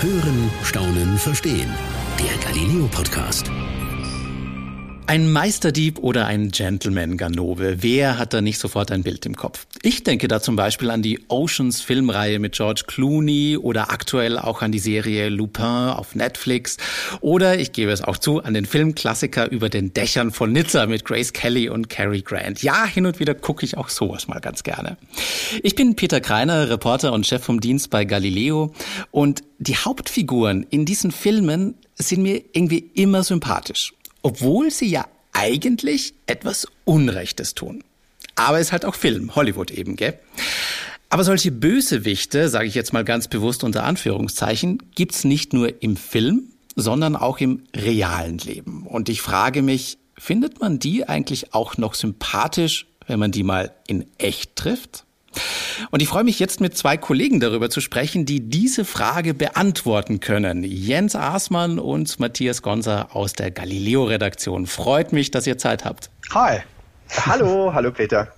Hören, Staunen, Verstehen. Der Galileo Podcast. Ein Meisterdieb oder ein Gentleman-Ganove, wer hat da nicht sofort ein Bild im Kopf? Ich denke da zum Beispiel an die Oceans Filmreihe mit George Clooney oder aktuell auch an die Serie Lupin auf Netflix oder ich gebe es auch zu, an den Filmklassiker über den Dächern von Nizza mit Grace Kelly und Cary Grant. Ja, hin und wieder gucke ich auch sowas mal ganz gerne. Ich bin Peter Kreiner, Reporter und Chef vom Dienst bei Galileo und die Hauptfiguren in diesen Filmen sind mir irgendwie immer sympathisch obwohl sie ja eigentlich etwas Unrechtes tun. Aber es ist halt auch Film, Hollywood eben, gell? Aber solche Bösewichte, sage ich jetzt mal ganz bewusst unter Anführungszeichen, gibt's nicht nur im Film, sondern auch im realen Leben. Und ich frage mich, findet man die eigentlich auch noch sympathisch, wenn man die mal in echt trifft? Und ich freue mich jetzt mit zwei Kollegen darüber zu sprechen, die diese Frage beantworten können. Jens Aßmann und Matthias Gonser aus der Galileo-Redaktion. Freut mich, dass ihr Zeit habt. Hi. Hallo, hallo Peter.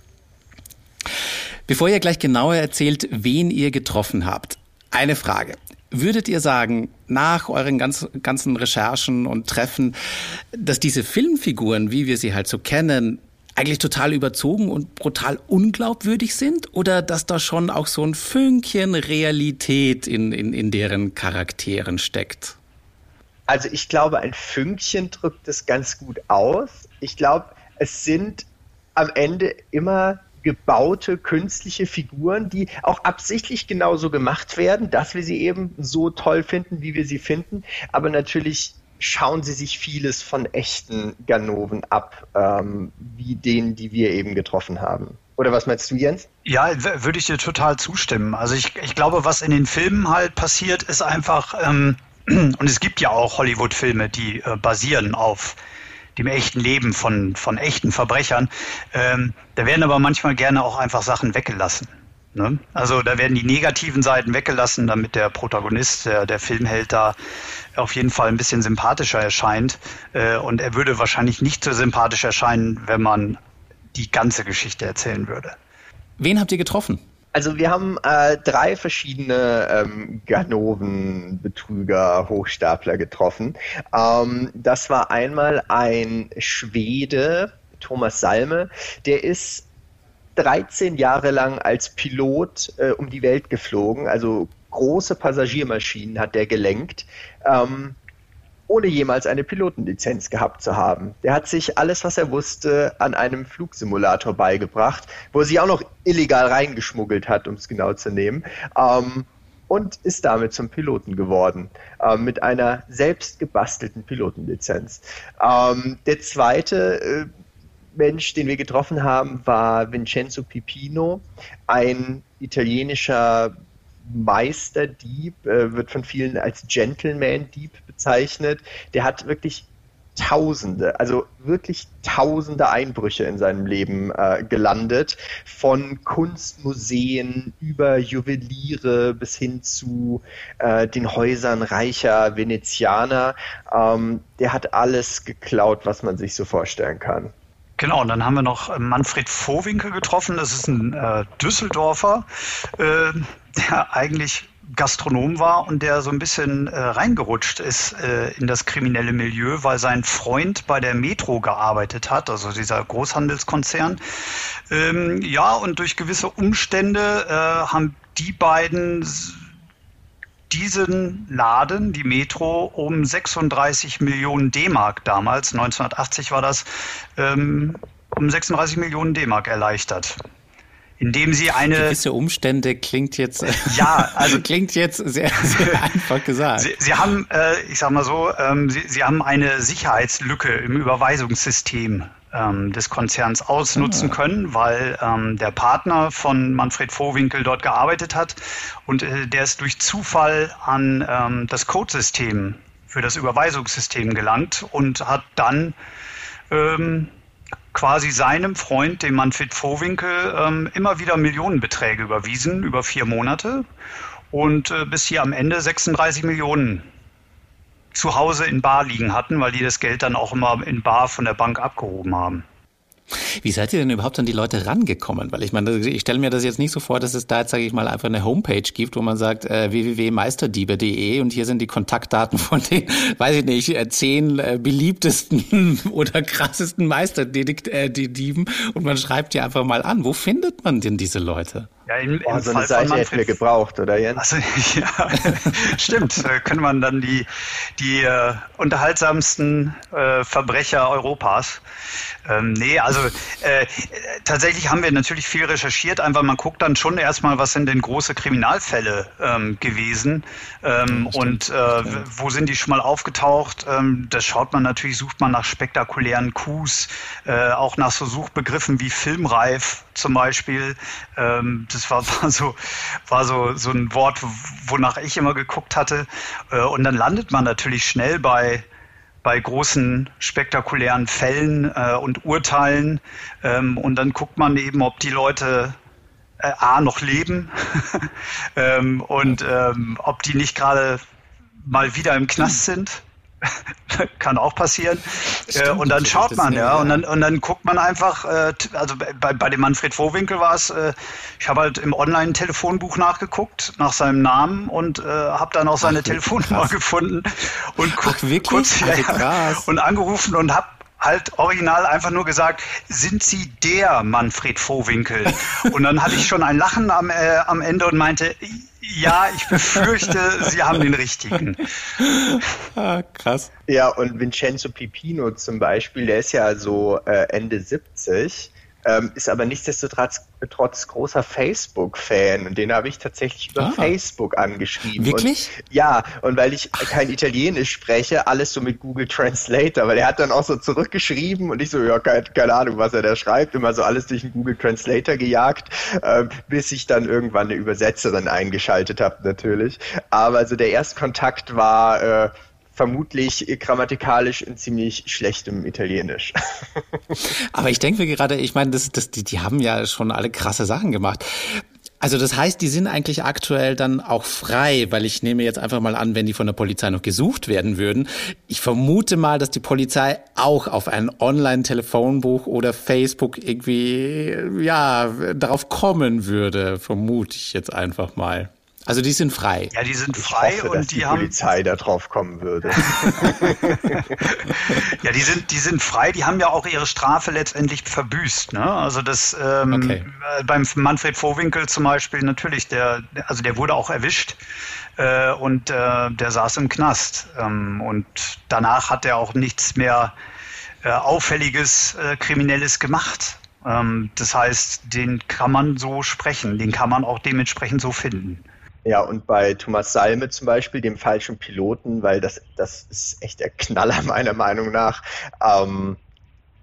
Bevor ihr gleich genauer erzählt, wen ihr getroffen habt, eine Frage. Würdet ihr sagen, nach euren ganz, ganzen Recherchen und Treffen, dass diese Filmfiguren, wie wir sie halt so kennen, eigentlich total überzogen und brutal unglaubwürdig sind oder dass da schon auch so ein Fünkchen Realität in, in, in deren Charakteren steckt? Also ich glaube, ein Fünkchen drückt es ganz gut aus. Ich glaube, es sind am Ende immer gebaute künstliche Figuren, die auch absichtlich genauso gemacht werden, dass wir sie eben so toll finden, wie wir sie finden, aber natürlich schauen sie sich vieles von echten Ganoven ab, ähm, wie denen, die wir eben getroffen haben. Oder was meinst du, Jens? Ja, würde ich dir total zustimmen. Also ich, ich glaube, was in den Filmen halt passiert, ist einfach, ähm, und es gibt ja auch Hollywood-Filme, die äh, basieren auf dem echten Leben von, von echten Verbrechern. Ähm, da werden aber manchmal gerne auch einfach Sachen weggelassen. Ne? Also da werden die negativen Seiten weggelassen, damit der Protagonist, der, der Filmheld da auf jeden Fall ein bisschen sympathischer erscheint. Äh, und er würde wahrscheinlich nicht so sympathisch erscheinen, wenn man die ganze Geschichte erzählen würde. Wen habt ihr getroffen? Also wir haben äh, drei verschiedene ähm, Ganoven, Betrüger, Hochstapler getroffen. Ähm, das war einmal ein Schwede, Thomas Salme, der ist 13 Jahre lang als Pilot äh, um die Welt geflogen, also große Passagiermaschinen hat der gelenkt, ähm, ohne jemals eine Pilotenlizenz gehabt zu haben. Der hat sich alles, was er wusste, an einem Flugsimulator beigebracht, wo er sich auch noch illegal reingeschmuggelt hat, um es genau zu nehmen. Ähm, und ist damit zum Piloten geworden, äh, mit einer selbst gebastelten Pilotenlizenz. Ähm, der zweite äh, Mensch, den wir getroffen haben, war Vincenzo Pipino, ein italienischer Meisterdieb, äh, wird von vielen als Gentleman-Dieb bezeichnet. Der hat wirklich Tausende, also wirklich tausende Einbrüche in seinem Leben äh, gelandet, von Kunstmuseen über Juweliere bis hin zu äh, den Häusern reicher Venezianer. Ähm, der hat alles geklaut, was man sich so vorstellen kann. Genau, und dann haben wir noch äh, Manfred Vohwinkel getroffen. Das ist ein äh, Düsseldorfer, äh, der eigentlich Gastronom war und der so ein bisschen äh, reingerutscht ist äh, in das kriminelle Milieu, weil sein Freund bei der Metro gearbeitet hat, also dieser Großhandelskonzern. Ähm, ja, und durch gewisse Umstände äh, haben die beiden diesen Laden, die Metro, um 36 Millionen D-Mark damals, 1980 war das, ähm, um 36 Millionen D-Mark erleichtert indem sie eine gewisse Umstände klingt jetzt ja also klingt jetzt sehr, sehr einfach gesagt. Sie, sie haben äh, ich sag mal so ähm, sie, sie haben eine Sicherheitslücke im Überweisungssystem ähm, des Konzerns ausnutzen ah. können, weil ähm, der Partner von Manfred Vohwinkel dort gearbeitet hat und äh, der ist durch Zufall an ähm, das Codesystem für das Überweisungssystem gelangt und hat dann ähm, quasi seinem Freund, dem Manfred Vohwinkel, ähm, immer wieder Millionenbeträge überwiesen über vier Monate und äh, bis sie am Ende 36 Millionen zu Hause in Bar liegen hatten, weil die das Geld dann auch immer in Bar von der Bank abgehoben haben. Wie seid ihr denn überhaupt an die Leute rangekommen? Weil ich meine, ich stelle mir das jetzt nicht so vor, dass es da jetzt, sage ich mal, einfach eine Homepage gibt, wo man sagt äh, www.meisterdiebe.de und hier sind die Kontaktdaten von den, weiß ich nicht, äh, zehn äh, beliebtesten oder krassesten Meisterdieben und man schreibt die einfach mal an. Wo findet man denn diese Leute? Ja, im, im oh, so eine Seite hätten wir gebraucht, oder Jens? Also, ja, stimmt. Äh, können man dann die, die äh, unterhaltsamsten äh, Verbrecher Europas. Ähm, nee, also äh, tatsächlich haben wir natürlich viel recherchiert. Einfach, man guckt dann schon erstmal, was sind denn große Kriminalfälle ähm, gewesen ähm, ja, und äh, wo sind die schon mal aufgetaucht. Ähm, das schaut man natürlich, sucht man nach spektakulären Coups, äh, auch nach so Suchbegriffen wie filmreif zum Beispiel. Ähm, das war, war so, war so, so ein Wort, wonach ich immer geguckt hatte. Äh, und dann landet man natürlich schnell bei, bei großen spektakulären Fällen äh, und Urteilen. Ähm, und dann guckt man eben, ob die Leute äh, A noch leben ähm, und ähm, ob die nicht gerade mal wieder im Knast sind. kann auch passieren. Stimmt, und dann schaut man, ja, und dann, und dann guckt man einfach, äh, also bei, bei dem Manfred Vohwinkel war es, äh, ich habe halt im Online-Telefonbuch nachgeguckt, nach seinem Namen und äh, habe dann auch seine Ach, Telefonnummer krass. gefunden und guck, Ach, wirklich? kurz also ja, und angerufen und habe halt original einfach nur gesagt, sind Sie der Manfred Vohwinkel? Und dann hatte ich schon ein Lachen am, äh, am Ende und meinte, ja, ich befürchte, Sie haben den richtigen. Ah, krass. Ja, und Vincenzo Pipino zum Beispiel, der ist ja so äh, Ende 70 ähm, ist aber nichtsdestotrotz trotz großer Facebook-Fan und den habe ich tatsächlich über ah. Facebook angeschrieben. Wirklich? Und, ja, und weil ich kein Italienisch spreche, alles so mit Google Translator, weil er hat dann auch so zurückgeschrieben und ich so, ja, keine, keine Ahnung, was er da schreibt, immer so alles durch den Google Translator gejagt, äh, bis ich dann irgendwann eine Übersetzerin eingeschaltet habe, natürlich. Aber also der Erstkontakt war äh, vermutlich grammatikalisch in ziemlich schlechtem Italienisch. Aber ich denke mir gerade, ich meine, das, das, die, die haben ja schon alle krasse Sachen gemacht. Also das heißt, die sind eigentlich aktuell dann auch frei, weil ich nehme jetzt einfach mal an, wenn die von der Polizei noch gesucht werden würden. Ich vermute mal, dass die Polizei auch auf ein Online-Telefonbuch oder Facebook irgendwie, ja, darauf kommen würde, vermute ich jetzt einfach mal. Also die sind frei. Ja, die sind frei hoffe, und dass die, die haben Polizei da drauf kommen würde. ja, die sind die sind frei. Die haben ja auch ihre Strafe letztendlich verbüßt. Ne? Also das ähm, okay. Äh, beim Manfred Vorwinkel zum Beispiel natürlich der also der wurde auch erwischt äh, und äh, der saß im Knast ähm, und danach hat er auch nichts mehr äh, auffälliges äh, kriminelles gemacht. Ähm, das heißt, den kann man so sprechen, den kann man auch dementsprechend so finden. Ja, und bei Thomas Salme zum Beispiel, dem falschen Piloten, weil das, das ist echt der Knaller meiner Meinung nach. Ähm,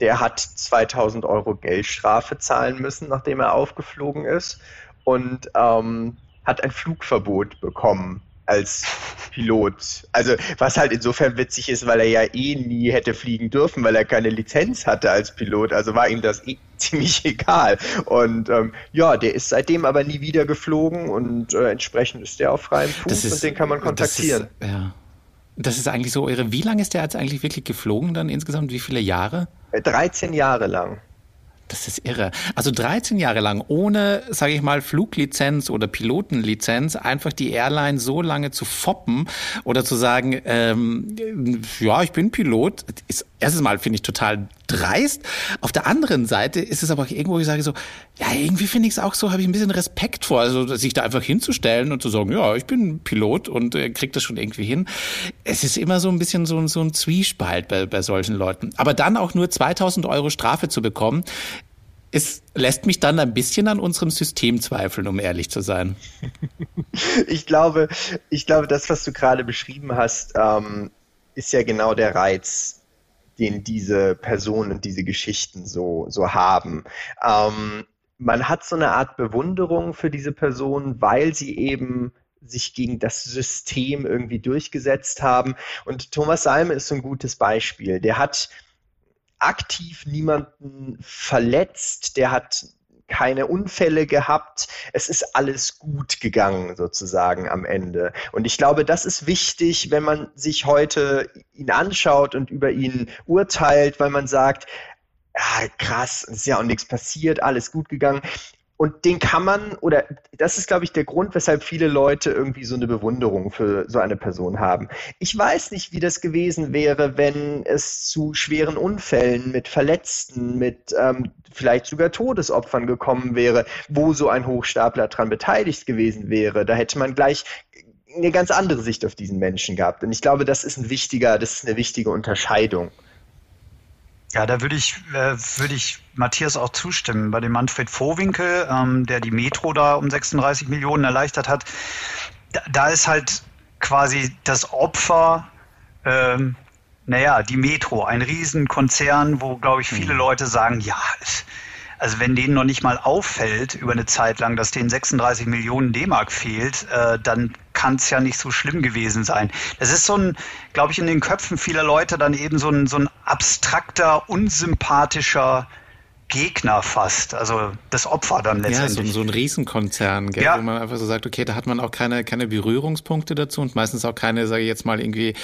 der hat 2000 Euro Geldstrafe zahlen müssen, nachdem er aufgeflogen ist und ähm, hat ein Flugverbot bekommen als Pilot. Also was halt insofern witzig ist, weil er ja eh nie hätte fliegen dürfen, weil er keine Lizenz hatte als Pilot. Also war ihm das eh ziemlich egal. Und ähm, ja, der ist seitdem aber nie wieder geflogen und äh, entsprechend ist der auf freiem Fuß ist, und den kann man kontaktieren. Das ist, ja. Das ist eigentlich so irre. Wie lange ist der jetzt eigentlich wirklich geflogen dann insgesamt? Wie viele Jahre? 13 Jahre lang. Das ist irre. Also 13 Jahre lang ohne, sage ich mal, Fluglizenz oder Pilotenlizenz einfach die Airline so lange zu foppen oder zu sagen, ähm, ja, ich bin Pilot, ist erstens mal finde ich total dreist. Auf der anderen Seite ist es aber auch irgendwo, ich sage so, ja, irgendwie finde ich es auch so, habe ich ein bisschen Respekt vor, also sich da einfach hinzustellen und zu sagen, ja, ich bin Pilot und äh, krieg das schon irgendwie hin. Es ist immer so ein bisschen so, so ein Zwiespalt bei, bei solchen Leuten. Aber dann auch nur 2000 Euro Strafe zu bekommen, es lässt mich dann ein bisschen an unserem System zweifeln, um ehrlich zu sein. Ich glaube, ich glaube, das, was du gerade beschrieben hast, ähm, ist ja genau der Reiz, den diese Personen und diese Geschichten so, so haben. Ähm, man hat so eine Art Bewunderung für diese Person, weil sie eben sich gegen das System irgendwie durchgesetzt haben. Und Thomas Salme ist so ein gutes Beispiel. Der hat aktiv niemanden verletzt, der hat keine Unfälle gehabt. Es ist alles gut gegangen sozusagen am Ende. Und ich glaube, das ist wichtig, wenn man sich heute ihn anschaut und über ihn urteilt, weil man sagt, ja, krass, es ist ja auch nichts passiert, alles gut gegangen. Und den kann man, oder das ist, glaube ich, der Grund, weshalb viele Leute irgendwie so eine Bewunderung für so eine Person haben. Ich weiß nicht, wie das gewesen wäre, wenn es zu schweren Unfällen mit Verletzten, mit ähm, vielleicht sogar Todesopfern gekommen wäre, wo so ein Hochstapler dran beteiligt gewesen wäre. Da hätte man gleich eine ganz andere Sicht auf diesen Menschen gehabt. Und ich glaube, das ist ein wichtiger, das ist eine wichtige Unterscheidung. Ja, da würde ich, äh, würde ich Matthias auch zustimmen. Bei dem Manfred Vohwinkel, ähm, der die Metro da um 36 Millionen erleichtert hat, da, da ist halt quasi das Opfer, ähm, naja, die Metro, ein Riesenkonzern, wo, glaube ich, viele mhm. Leute sagen, ja, also wenn denen noch nicht mal auffällt über eine Zeit lang, dass denen 36 Millionen D-Mark fehlt, äh, dann kann es ja nicht so schlimm gewesen sein. Das ist so ein, glaube ich, in den Köpfen vieler Leute dann eben so ein, so ein abstrakter, unsympathischer Gegner fast, also das Opfer dann letztendlich. Ja, so, so ein Riesenkonzern, gell, ja. wo man einfach so sagt, okay, da hat man auch keine, keine Berührungspunkte dazu und meistens auch keine, sage ich jetzt mal, irgendwie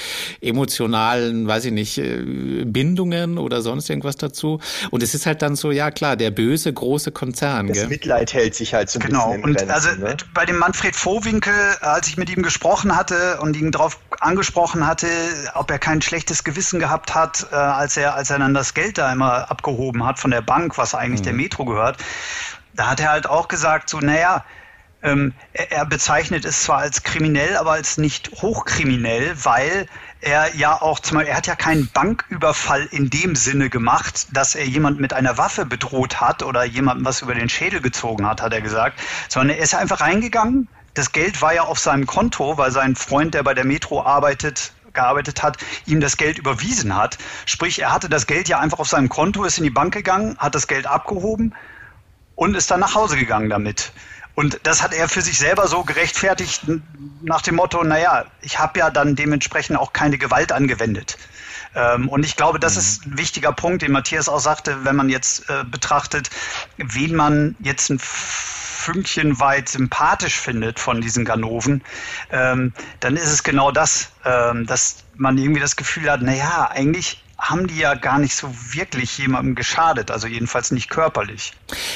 emotionalen, weiß ich nicht, äh, Bindungen oder sonst irgendwas dazu. Und es ist halt dann so, ja klar, der böse große Konzern. Das gell? Mitleid hält sich halt so ein genau. bisschen Genau, und also ne? bei dem Manfred Vohwinkel, als ich mit ihm gesprochen hatte und ihn darauf angesprochen hatte, ob er kein schlechtes Gewissen gehabt hat, äh, als er, als er dann das Geld da immer abgehoben hat von der Bank, was eigentlich mhm. der Metro gehört, da hat er halt auch gesagt, so, naja, ähm, er, er bezeichnet es zwar als kriminell, aber als nicht hochkriminell, weil er ja auch zum Beispiel, er hat ja keinen Banküberfall in dem Sinne gemacht, dass er jemand mit einer Waffe bedroht hat oder jemandem was über den Schädel gezogen hat, hat er gesagt, sondern er ist einfach reingegangen. Das Geld war ja auf seinem Konto, weil sein Freund, der bei der Metro arbeitet, gearbeitet hat, ihm das Geld überwiesen hat. Sprich, er hatte das Geld ja einfach auf seinem Konto, ist in die Bank gegangen, hat das Geld abgehoben und ist dann nach Hause gegangen damit. Und das hat er für sich selber so gerechtfertigt nach dem Motto, naja, ich habe ja dann dementsprechend auch keine Gewalt angewendet. Ähm, und ich glaube, das mhm. ist ein wichtiger Punkt, den Matthias auch sagte, wenn man jetzt äh, betrachtet, wen man jetzt ein Fünkchen weit sympathisch findet von diesen Ganoven, ähm, dann ist es genau das, ähm, dass man irgendwie das Gefühl hat, naja, eigentlich haben die ja gar nicht so wirklich jemandem geschadet, also jedenfalls nicht körperlich.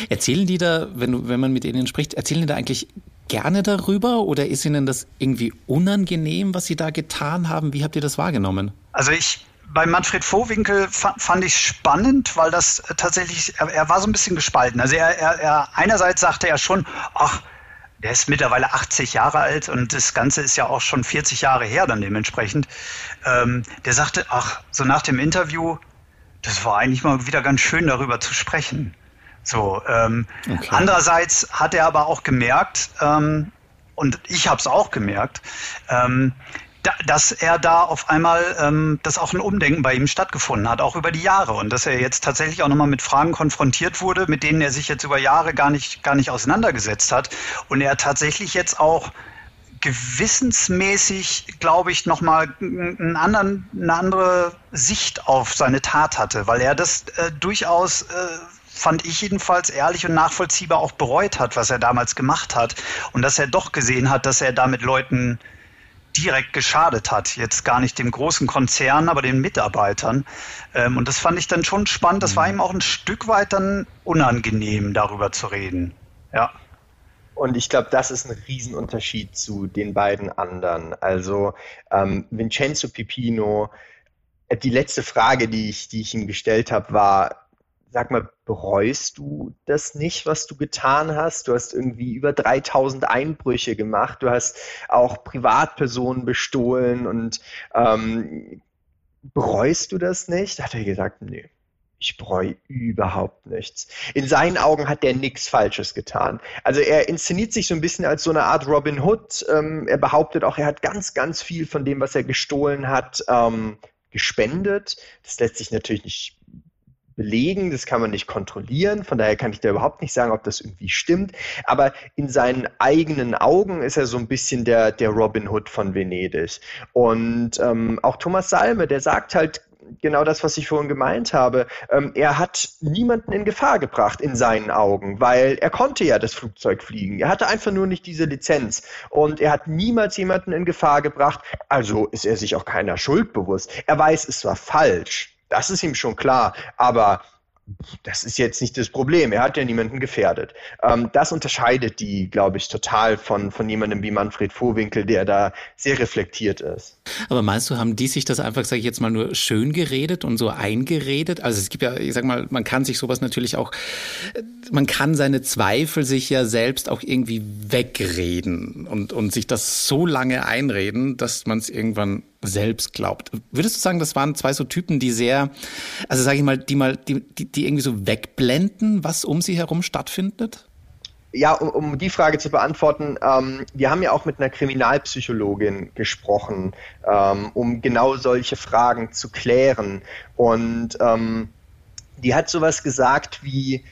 Erzählen die da, wenn, du, wenn man mit ihnen spricht, erzählen die da eigentlich gerne darüber oder ist ihnen das irgendwie unangenehm, was sie da getan haben? Wie habt ihr das wahrgenommen? Also ich bei Manfred Vohwinkel fand ich spannend, weil das tatsächlich, er, er, war so ein bisschen gespalten. Also er, er, er einerseits sagte er schon, ach, der ist mittlerweile 80 Jahre alt und das Ganze ist ja auch schon 40 Jahre her dann dementsprechend. Ähm, der sagte, ach, so nach dem Interview, das war eigentlich mal wieder ganz schön darüber zu sprechen. So, ähm, okay. andererseits hat er aber auch gemerkt, ähm, und ich habe es auch gemerkt, ähm, dass er da auf einmal, ähm, dass auch ein Umdenken bei ihm stattgefunden hat, auch über die Jahre. Und dass er jetzt tatsächlich auch nochmal mit Fragen konfrontiert wurde, mit denen er sich jetzt über Jahre gar nicht, gar nicht auseinandergesetzt hat. Und er tatsächlich jetzt auch gewissensmäßig, glaube ich, nochmal einen anderen, eine andere Sicht auf seine Tat hatte, weil er das äh, durchaus äh, fand ich jedenfalls ehrlich und nachvollziehbar auch bereut hat, was er damals gemacht hat. Und dass er doch gesehen hat, dass er damit Leuten direkt geschadet hat. Jetzt gar nicht dem großen Konzern, aber den Mitarbeitern. Ähm, und das fand ich dann schon spannend. Das war mhm. ihm auch ein Stück weit dann unangenehm, darüber zu reden. Ja. Und ich glaube, das ist ein Riesenunterschied zu den beiden anderen. Also ähm, Vincenzo Pipino, äh, die letzte Frage, die ich, die ich ihm gestellt habe, war, sag mal, bereust du das nicht, was du getan hast? Du hast irgendwie über 3000 Einbrüche gemacht, du hast auch Privatpersonen bestohlen und ähm, bereust du das nicht? Hat er gesagt, nee. Ich bereue überhaupt nichts. In seinen Augen hat der nichts Falsches getan. Also er inszeniert sich so ein bisschen als so eine Art Robin Hood. Ähm, er behauptet auch, er hat ganz, ganz viel von dem, was er gestohlen hat, ähm, gespendet. Das lässt sich natürlich nicht belegen, das kann man nicht kontrollieren, von daher kann ich da überhaupt nicht sagen, ob das irgendwie stimmt, aber in seinen eigenen Augen ist er so ein bisschen der, der Robin Hood von Venedig. Und ähm, auch Thomas Salme, der sagt halt genau das, was ich vorhin gemeint habe. Ähm, er hat niemanden in Gefahr gebracht in seinen Augen, weil er konnte ja das Flugzeug fliegen. Er hatte einfach nur nicht diese Lizenz und er hat niemals jemanden in Gefahr gebracht. Also ist er sich auch keiner Schuld bewusst. Er weiß, es war falsch. Das ist ihm schon klar. Aber das ist jetzt nicht das Problem. Er hat ja niemanden gefährdet. Ähm, das unterscheidet die, glaube ich, total von, von jemandem wie Manfred Vorwinkel, der da sehr reflektiert ist. Aber meinst du, haben die sich das einfach, sage ich jetzt mal, nur schön geredet und so eingeredet? Also es gibt ja, ich sag mal, man kann sich sowas natürlich auch, man kann seine Zweifel sich ja selbst auch irgendwie wegreden und, und sich das so lange einreden, dass man es irgendwann selbst glaubt. Würdest du sagen, das waren zwei so Typen, die sehr, also sage ich mal, die mal, die, die, die irgendwie so wegblenden, was um sie herum stattfindet? Ja, um, um die Frage zu beantworten, ähm, wir haben ja auch mit einer Kriminalpsychologin gesprochen, ähm, um genau solche Fragen zu klären. Und ähm, die hat sowas gesagt wie,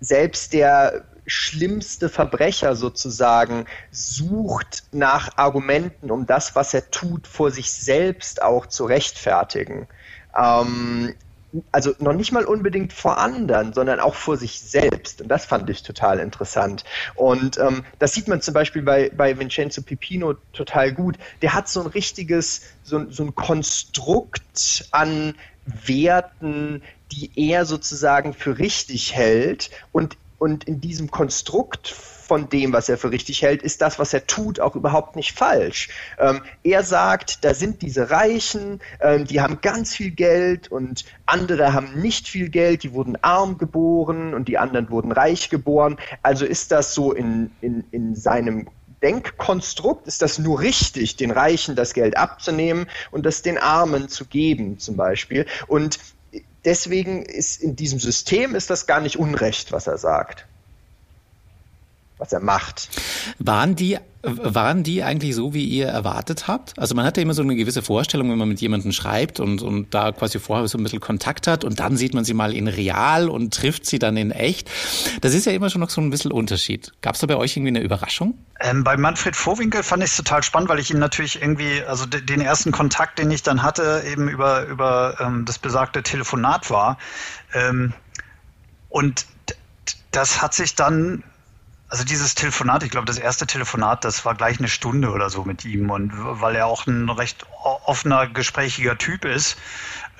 selbst der schlimmste Verbrecher sozusagen sucht nach Argumenten, um das, was er tut, vor sich selbst auch zu rechtfertigen. Ähm, also noch nicht mal unbedingt vor anderen, sondern auch vor sich selbst. Und das fand ich total interessant. Und ähm, das sieht man zum Beispiel bei, bei Vincenzo Pipino total gut. Der hat so ein richtiges, so, so ein Konstrukt an Werten, die er sozusagen für richtig hält und und in diesem Konstrukt von dem, was er für richtig hält, ist das, was er tut, auch überhaupt nicht falsch. Ähm, er sagt, da sind diese Reichen, ähm, die haben ganz viel Geld und andere haben nicht viel Geld, die wurden arm geboren und die anderen wurden reich geboren. Also ist das so in, in, in seinem Denkkonstrukt ist das nur richtig, den Reichen das Geld abzunehmen und das den Armen zu geben, zum Beispiel. Und deswegen ist in diesem System ist das gar nicht Unrecht, was er sagt. Was er macht. Waren die waren die eigentlich so, wie ihr erwartet habt? Also man hat ja immer so eine gewisse Vorstellung, wenn man mit jemandem schreibt und, und da quasi vorher so ein bisschen Kontakt hat und dann sieht man sie mal in real und trifft sie dann in echt. Das ist ja immer schon noch so ein bisschen Unterschied. Gab es da bei euch irgendwie eine Überraschung? Ähm, bei Manfred Vorwinkel fand ich es total spannend, weil ich ihn natürlich irgendwie, also den ersten Kontakt, den ich dann hatte, eben über, über ähm, das besagte Telefonat war. Ähm, und das hat sich dann also dieses Telefonat, ich glaube, das erste Telefonat, das war gleich eine Stunde oder so mit ihm und weil er auch ein recht offener, gesprächiger Typ ist.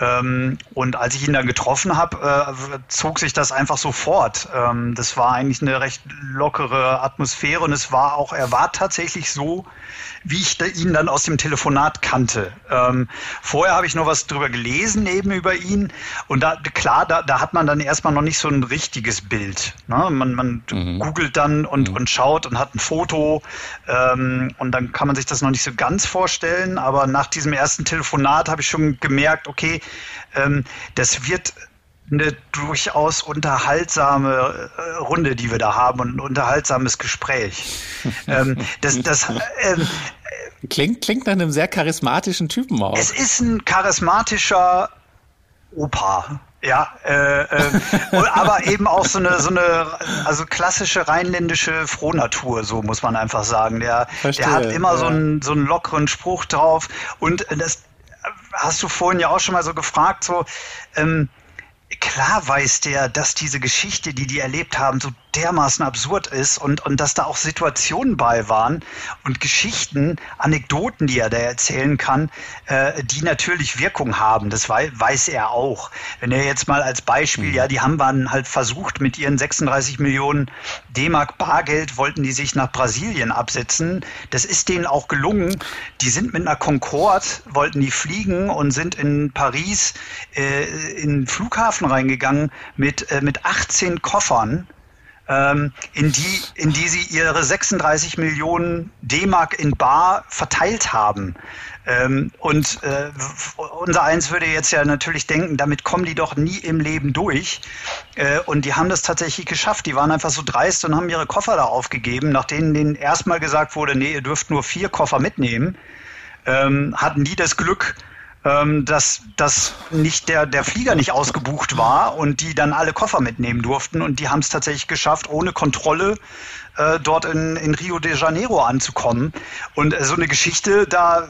Ähm, und als ich ihn dann getroffen habe, äh, zog sich das einfach so fort. Ähm, das war eigentlich eine recht lockere Atmosphäre und es war auch, er war tatsächlich so, wie ich ihn dann aus dem Telefonat kannte. Ähm, vorher habe ich noch was drüber gelesen, eben über ihn. Und da, klar, da, da hat man dann erstmal noch nicht so ein richtiges Bild. Ne? Man, man mhm. googelt dann und, mhm. und schaut und hat ein Foto. Ähm, und dann kann man sich das noch nicht so ganz vorstellen. Aber nach diesem ersten Telefonat habe ich schon gemerkt, okay, ähm, das wird eine durchaus unterhaltsame äh, Runde, die wir da haben und ein unterhaltsames Gespräch. ähm, das, das, ähm, klingt, klingt nach einem sehr charismatischen Typen auch. Es ist ein charismatischer Opa. Ja, äh, äh, aber eben auch so eine, so eine, also klassische rheinländische Frohnatur, so muss man einfach sagen. Der, Verstehe, der hat immer ja. so, einen, so einen lockeren Spruch drauf. Und das hast du vorhin ja auch schon mal so gefragt, so, ähm, klar weiß der, dass diese Geschichte, die die erlebt haben, so dermaßen absurd ist und, und dass da auch Situationen bei waren und Geschichten, Anekdoten, die er da erzählen kann, äh, die natürlich Wirkung haben. Das wei weiß er auch. Wenn er jetzt mal als Beispiel, mhm. ja, die haben waren halt versucht, mit ihren 36 Millionen D-Mark Bargeld wollten die sich nach Brasilien absetzen. Das ist denen auch gelungen. Die sind mit einer Concorde, wollten die fliegen und sind in Paris äh, in den Flughafen reingegangen mit, äh, mit 18 Koffern ähm, in, die, in die sie ihre 36 Millionen D-Mark in Bar verteilt haben. Ähm, und äh, unser Eins würde jetzt ja natürlich denken, damit kommen die doch nie im Leben durch. Äh, und die haben das tatsächlich geschafft. Die waren einfach so dreist und haben ihre Koffer da aufgegeben, nachdem denen erstmal gesagt wurde, nee, ihr dürft nur vier Koffer mitnehmen. Ähm, hatten die das Glück, ähm, dass, dass nicht der, der Flieger nicht ausgebucht war und die dann alle Koffer mitnehmen durften und die haben es tatsächlich geschafft, ohne Kontrolle äh, dort in, in Rio de Janeiro anzukommen. Und äh, so eine Geschichte, da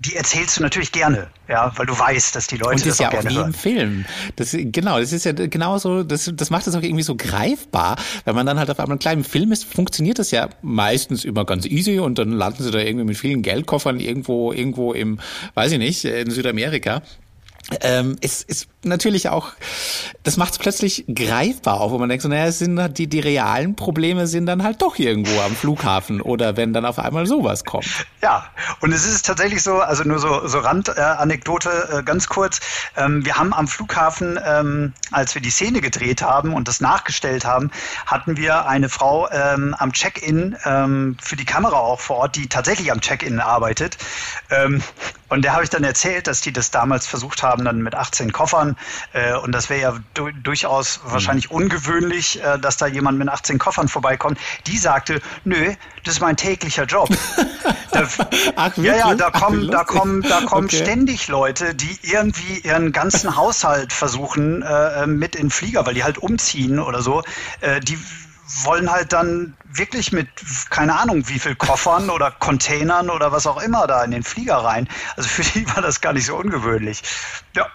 die erzählst du natürlich gerne, ja, weil du weißt, dass die Leute und das, das ja auch gerne auch Film. Das, genau, das ist ja genauso, das, das macht es auch irgendwie so greifbar. Wenn man dann halt auf einem kleinen Film ist, funktioniert das ja meistens immer ganz easy und dann landen sie da irgendwie mit vielen Geldkoffern irgendwo, irgendwo im, weiß ich nicht, in Südamerika. Ähm, ist, ist natürlich auch, das macht es plötzlich greifbar auch, wo man denkt, so, naja, sind die, die realen Probleme sind dann halt doch irgendwo am Flughafen oder wenn dann auf einmal sowas kommt. Ja, und es ist tatsächlich so, also nur so, so Randanekdote, äh, ganz kurz. Ähm, wir haben am Flughafen, ähm, als wir die Szene gedreht haben und das nachgestellt haben, hatten wir eine Frau ähm, am Check-in ähm, für die Kamera auch vor Ort, die tatsächlich am Check-in arbeitet. Ähm, und der habe ich dann erzählt, dass die das damals versucht haben, dann mit 18 Koffern. Äh, und das wäre ja du durchaus wahrscheinlich mhm. ungewöhnlich, äh, dass da jemand mit 18 Koffern vorbeikommt. Die sagte, nö, das ist mein täglicher Job. da, Ach? Ja, ja, da kommen, Ach, da kommen, da kommen okay. ständig Leute, die irgendwie ihren ganzen Haushalt versuchen äh, mit in Flieger, weil die halt umziehen oder so. Äh, die wollen halt dann wirklich mit, keine Ahnung, wie viel Koffern oder Containern oder was auch immer da in den Flieger rein. Also für die war das gar nicht so ungewöhnlich. Ja.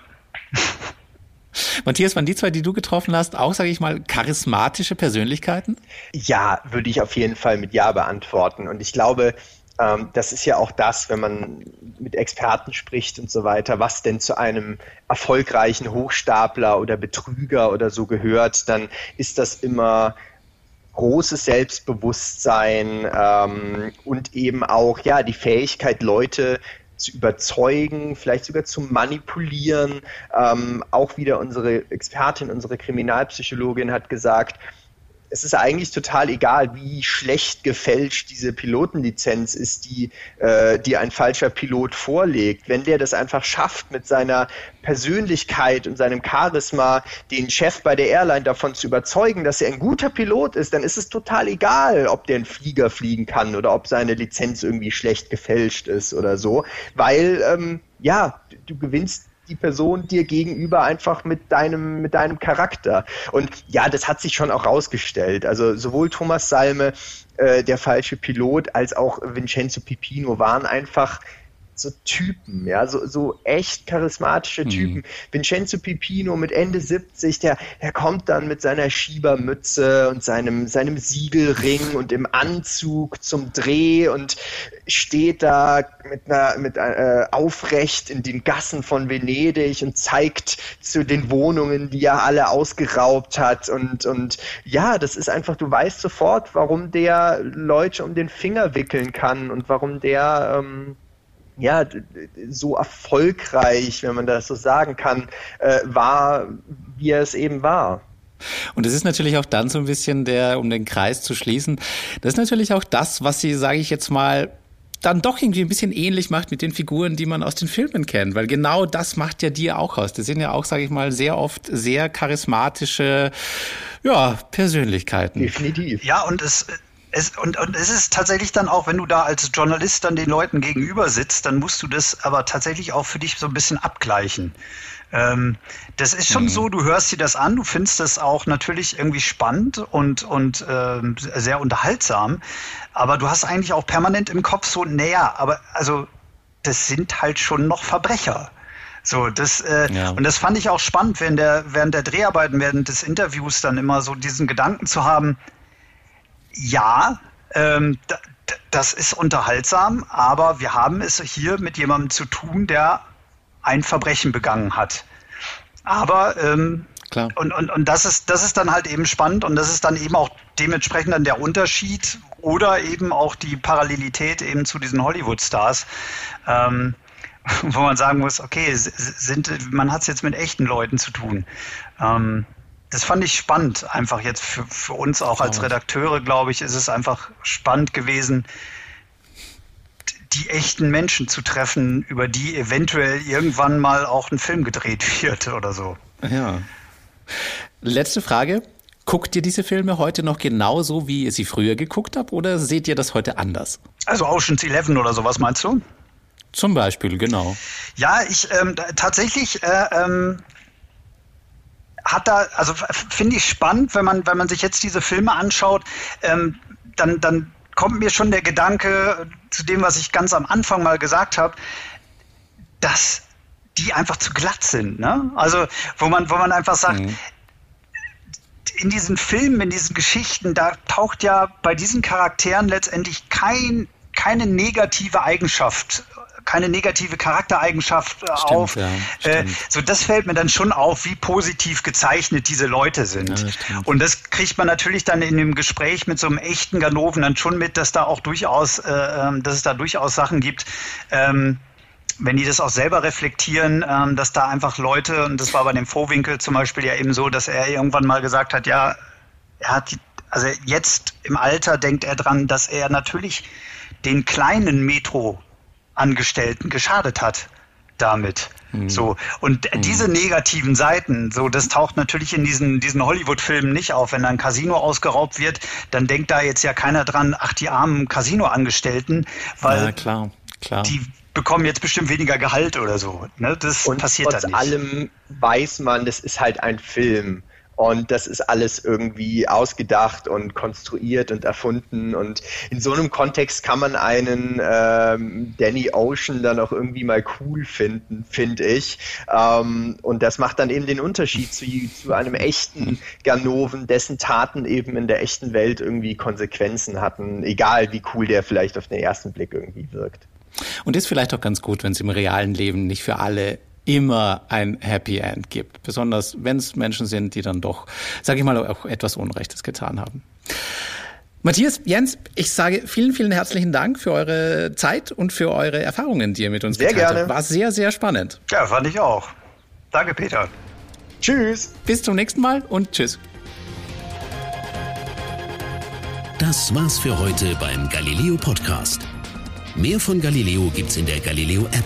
Matthias, waren die zwei, die du getroffen hast, auch, sage ich mal, charismatische Persönlichkeiten? Ja, würde ich auf jeden Fall mit Ja beantworten. Und ich glaube, ähm, das ist ja auch das, wenn man mit Experten spricht und so weiter, was denn zu einem erfolgreichen Hochstapler oder Betrüger oder so gehört, dann ist das immer großes Selbstbewusstsein ähm, und eben auch ja die Fähigkeit, Leute zu überzeugen, vielleicht sogar zu manipulieren. Ähm, auch wieder unsere Expertin, unsere Kriminalpsychologin hat gesagt, es ist eigentlich total egal, wie schlecht gefälscht diese Pilotenlizenz ist, die, äh, die ein falscher Pilot vorlegt. Wenn der das einfach schafft, mit seiner Persönlichkeit und seinem Charisma den Chef bei der Airline davon zu überzeugen, dass er ein guter Pilot ist, dann ist es total egal, ob der einen Flieger fliegen kann oder ob seine Lizenz irgendwie schlecht gefälscht ist oder so, weil ähm, ja, du gewinnst die Person dir gegenüber einfach mit deinem, mit deinem Charakter. Und ja, das hat sich schon auch rausgestellt. Also sowohl Thomas Salme, äh, der falsche Pilot, als auch Vincenzo Pipino waren einfach so Typen, ja, so, so echt charismatische mhm. Typen. Mhm. Vincenzo Pipino mit Ende 70, der, der kommt dann mit seiner Schiebermütze und seinem, seinem Siegelring und im Anzug zum Dreh und steht da mit einer, mit, äh, aufrecht in den Gassen von Venedig und zeigt zu den Wohnungen, die er alle ausgeraubt hat und, und ja, das ist einfach, du weißt sofort, warum der Leute um den Finger wickeln kann und warum der, ähm, ja, so erfolgreich, wenn man das so sagen kann, äh, war, wie er es eben war. Und es ist natürlich auch dann so ein bisschen der, um den Kreis zu schließen, das ist natürlich auch das, was sie, sage ich jetzt mal, dann doch irgendwie ein bisschen ähnlich macht mit den Figuren, die man aus den Filmen kennt, weil genau das macht ja dir auch aus. Das sind ja auch, sage ich mal, sehr oft sehr charismatische ja, Persönlichkeiten. Definitiv. Ja, und es es, und, und es ist tatsächlich dann auch, wenn du da als Journalist dann den Leuten gegenüber sitzt, dann musst du das aber tatsächlich auch für dich so ein bisschen abgleichen. Ähm, das ist schon mhm. so, du hörst dir das an, du findest das auch natürlich irgendwie spannend und, und ähm, sehr unterhaltsam, aber du hast eigentlich auch permanent im Kopf so, naja, aber also das sind halt schon noch Verbrecher. So, das, äh, ja. und das fand ich auch spannend, während der, während der Dreharbeiten, während des Interviews dann immer so diesen Gedanken zu haben, ja, ähm, das ist unterhaltsam, aber wir haben es hier mit jemandem zu tun, der ein Verbrechen begangen hat. Aber ähm, Klar. Und, und, und das ist, das ist dann halt eben spannend und das ist dann eben auch dementsprechend dann der Unterschied oder eben auch die Parallelität eben zu diesen Hollywood-Stars. Ähm, wo man sagen muss, okay, sind, man hat es jetzt mit echten Leuten zu tun. Ähm, das fand ich spannend, einfach jetzt für, für uns auch als Redakteure, glaube ich, ist es einfach spannend gewesen, die echten Menschen zu treffen, über die eventuell irgendwann mal auch ein Film gedreht wird oder so. Ja. Letzte Frage. Guckt ihr diese Filme heute noch genauso, wie ihr sie früher geguckt habt, oder seht ihr das heute anders? Also Ocean's Eleven oder sowas meinst du? Zum Beispiel, genau. Ja, ich ähm, tatsächlich äh, ähm, hat da, also finde ich spannend, wenn man, wenn man sich jetzt diese Filme anschaut, ähm, dann, dann kommt mir schon der Gedanke zu dem, was ich ganz am Anfang mal gesagt habe, dass die einfach zu glatt sind. Ne? Also wo man, wo man einfach sagt, mhm. in diesen Filmen, in diesen Geschichten, da taucht ja bei diesen Charakteren letztendlich kein, keine negative Eigenschaft keine negative Charaktereigenschaft äh, stimmt, auf. Ja, äh, so, das fällt mir dann schon auf, wie positiv gezeichnet diese Leute sind. Ja, und das kriegt man natürlich dann in dem Gespräch mit so einem echten Ganoven dann schon mit, dass da auch durchaus, äh, ähm, dass es da durchaus Sachen gibt, ähm, wenn die das auch selber reflektieren, ähm, dass da einfach Leute, und das war bei dem Vorwinkel zum Beispiel ja eben so, dass er irgendwann mal gesagt hat, ja, er hat die, also jetzt im Alter denkt er dran, dass er natürlich den kleinen Metro-Angestellten geschadet hat damit. Mhm. So. Und mhm. diese negativen Seiten, so, das taucht natürlich in diesen, diesen Hollywood-Filmen nicht auf. Wenn da ein Casino ausgeraubt wird, dann denkt da jetzt ja keiner dran, ach, die armen Casino-Angestellten, weil ja, klar, klar. die bekommen jetzt bestimmt weniger Gehalt oder so. Ne? Das und passiert trotz dann nicht. allem weiß man, das ist halt ein Film. Und das ist alles irgendwie ausgedacht und konstruiert und erfunden. Und in so einem Kontext kann man einen ähm, Danny Ocean dann auch irgendwie mal cool finden, finde ich. Ähm, und das macht dann eben den Unterschied zu, zu einem echten Ganoven, dessen Taten eben in der echten Welt irgendwie Konsequenzen hatten, egal wie cool der vielleicht auf den ersten Blick irgendwie wirkt. Und ist vielleicht auch ganz gut, wenn es im realen Leben nicht für alle immer ein Happy End gibt. Besonders wenn es Menschen sind, die dann doch, sage ich mal, auch etwas Unrechtes getan haben. Matthias, Jens, ich sage vielen, vielen herzlichen Dank für eure Zeit und für eure Erfahrungen, die ihr mit uns sehr geteilt gerne. habt. War sehr, sehr spannend. Ja, fand ich auch. Danke, Peter. Tschüss. Bis zum nächsten Mal und tschüss. Das war's für heute beim Galileo Podcast. Mehr von Galileo gibt's in der Galileo App,